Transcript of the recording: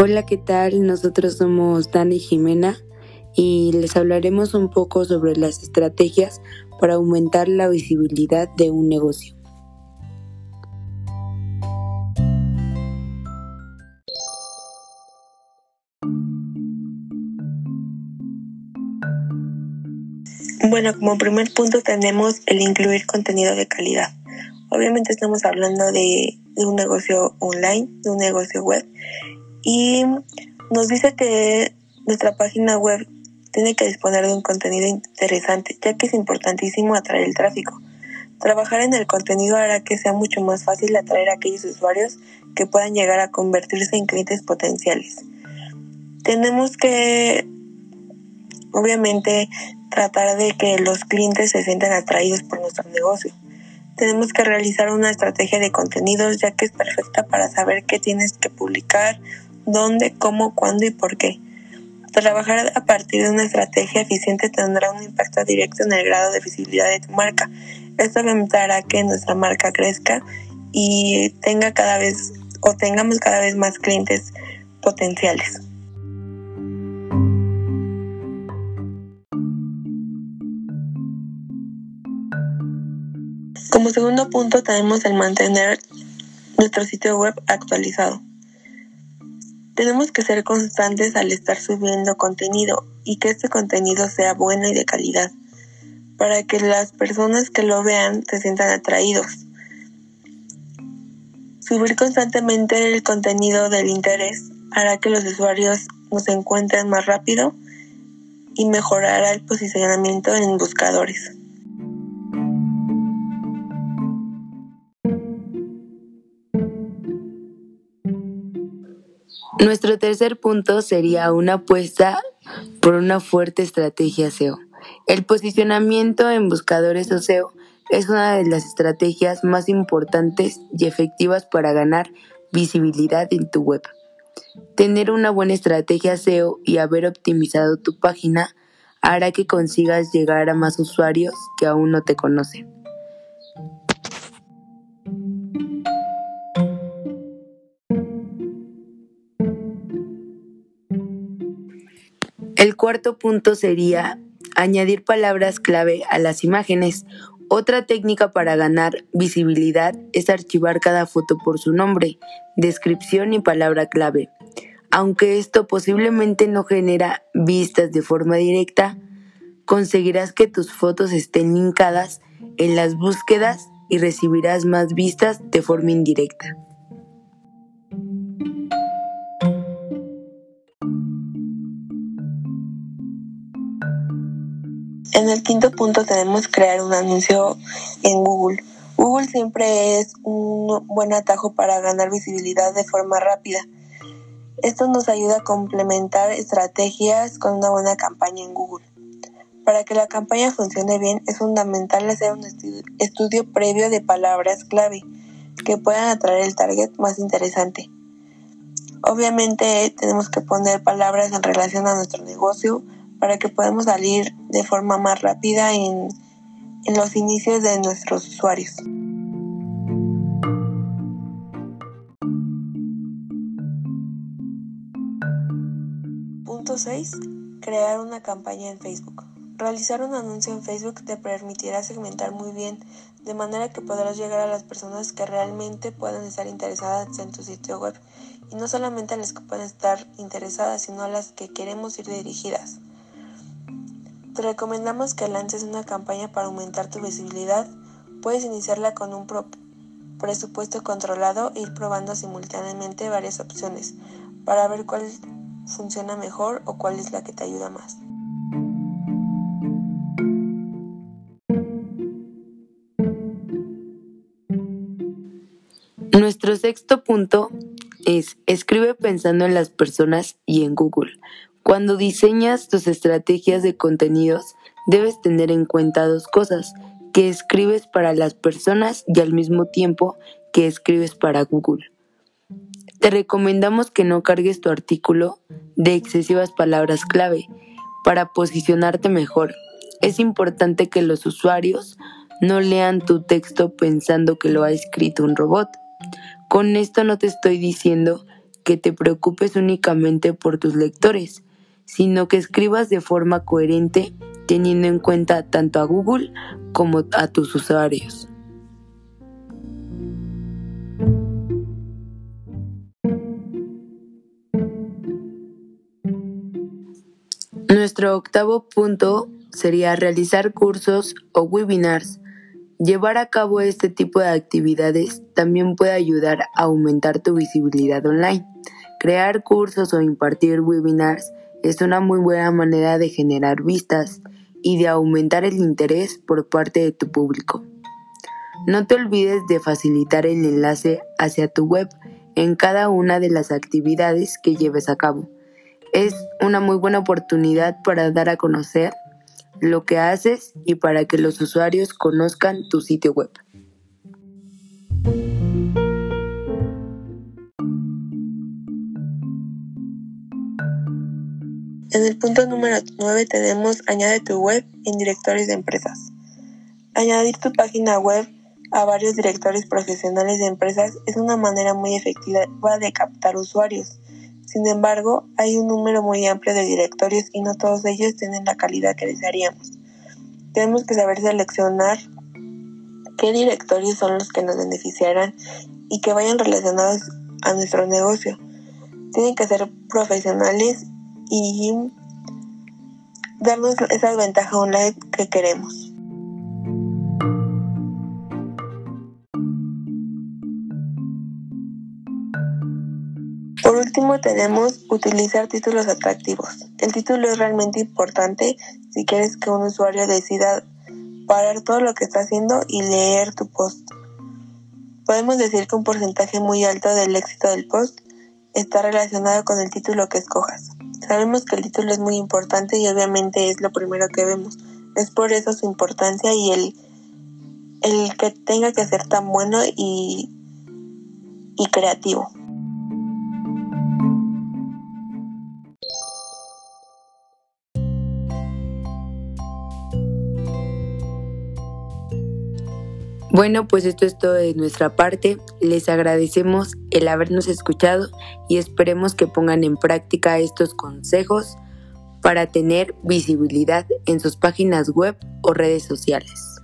Hola, ¿qué tal? Nosotros somos Dani y Jimena y les hablaremos un poco sobre las estrategias para aumentar la visibilidad de un negocio. Bueno, como primer punto tenemos el incluir contenido de calidad. Obviamente estamos hablando de, de un negocio online, de un negocio web y nos dice que nuestra página web tiene que disponer de un contenido interesante, ya que es importantísimo atraer el tráfico. Trabajar en el contenido hará que sea mucho más fácil atraer a aquellos usuarios que puedan llegar a convertirse en clientes potenciales. Tenemos que, obviamente, tratar de que los clientes se sientan atraídos por nuestro negocio. Tenemos que realizar una estrategia de contenidos ya que es perfecta para saber qué tienes que publicar, dónde, cómo, cuándo y por qué. Trabajar a partir de una estrategia eficiente tendrá un impacto directo en el grado de visibilidad de tu marca. Esto aumentará que nuestra marca crezca y tenga cada vez o tengamos cada vez más clientes potenciales. Como segundo punto tenemos el mantener nuestro sitio web actualizado. Tenemos que ser constantes al estar subiendo contenido y que este contenido sea bueno y de calidad para que las personas que lo vean se sientan atraídos. Subir constantemente el contenido del interés hará que los usuarios nos encuentren más rápido y mejorará el posicionamiento en buscadores. Nuestro tercer punto sería una apuesta por una fuerte estrategia SEO. El posicionamiento en buscadores SEO es una de las estrategias más importantes y efectivas para ganar visibilidad en tu web. Tener una buena estrategia SEO y haber optimizado tu página hará que consigas llegar a más usuarios que aún no te conocen. El cuarto punto sería añadir palabras clave a las imágenes. Otra técnica para ganar visibilidad es archivar cada foto por su nombre, descripción y palabra clave. Aunque esto posiblemente no genera vistas de forma directa, conseguirás que tus fotos estén linkadas en las búsquedas y recibirás más vistas de forma indirecta. En el quinto punto tenemos crear un anuncio en Google. Google siempre es un buen atajo para ganar visibilidad de forma rápida. Esto nos ayuda a complementar estrategias con una buena campaña en Google. Para que la campaña funcione bien es fundamental hacer un estudio previo de palabras clave que puedan atraer el target más interesante. Obviamente tenemos que poner palabras en relación a nuestro negocio, para que podamos salir de forma más rápida en, en los inicios de nuestros usuarios. Punto 6. Crear una campaña en Facebook. Realizar un anuncio en Facebook te permitirá segmentar muy bien, de manera que podrás llegar a las personas que realmente puedan estar interesadas en tu sitio web, y no solamente a las que pueden estar interesadas, sino a las que queremos ir dirigidas. Te recomendamos que lances una campaña para aumentar tu visibilidad. Puedes iniciarla con un presupuesto controlado e ir probando simultáneamente varias opciones para ver cuál funciona mejor o cuál es la que te ayuda más. Nuestro sexto punto es escribe pensando en las personas y en Google. Cuando diseñas tus estrategias de contenidos, debes tener en cuenta dos cosas, que escribes para las personas y al mismo tiempo que escribes para Google. Te recomendamos que no cargues tu artículo de excesivas palabras clave para posicionarte mejor. Es importante que los usuarios no lean tu texto pensando que lo ha escrito un robot. Con esto no te estoy diciendo que te preocupes únicamente por tus lectores, sino que escribas de forma coherente teniendo en cuenta tanto a Google como a tus usuarios. Nuestro octavo punto sería realizar cursos o webinars. Llevar a cabo este tipo de actividades también puede ayudar a aumentar tu visibilidad online. Crear cursos o impartir webinars es una muy buena manera de generar vistas y de aumentar el interés por parte de tu público. No te olvides de facilitar el enlace hacia tu web en cada una de las actividades que lleves a cabo. Es una muy buena oportunidad para dar a conocer lo que haces y para que los usuarios conozcan tu sitio web. En el punto número 9 tenemos añade tu web en directorios de empresas. Añadir tu página web a varios directorios profesionales de empresas es una manera muy efectiva de captar usuarios. Sin embargo, hay un número muy amplio de directorios y no todos ellos tienen la calidad que desearíamos. Tenemos que saber seleccionar qué directorios son los que nos beneficiarán y que vayan relacionados a nuestro negocio. Tienen que ser profesionales y darnos esa ventaja online que queremos. Por último tenemos utilizar títulos atractivos. El título es realmente importante si quieres que un usuario decida parar todo lo que está haciendo y leer tu post. Podemos decir que un porcentaje muy alto del éxito del post está relacionado con el título que escojas. Sabemos que el título es muy importante y obviamente es lo primero que vemos. Es por eso su importancia y el, el que tenga que ser tan bueno y, y creativo. Bueno, pues esto es todo de nuestra parte. Les agradecemos el habernos escuchado y esperemos que pongan en práctica estos consejos para tener visibilidad en sus páginas web o redes sociales.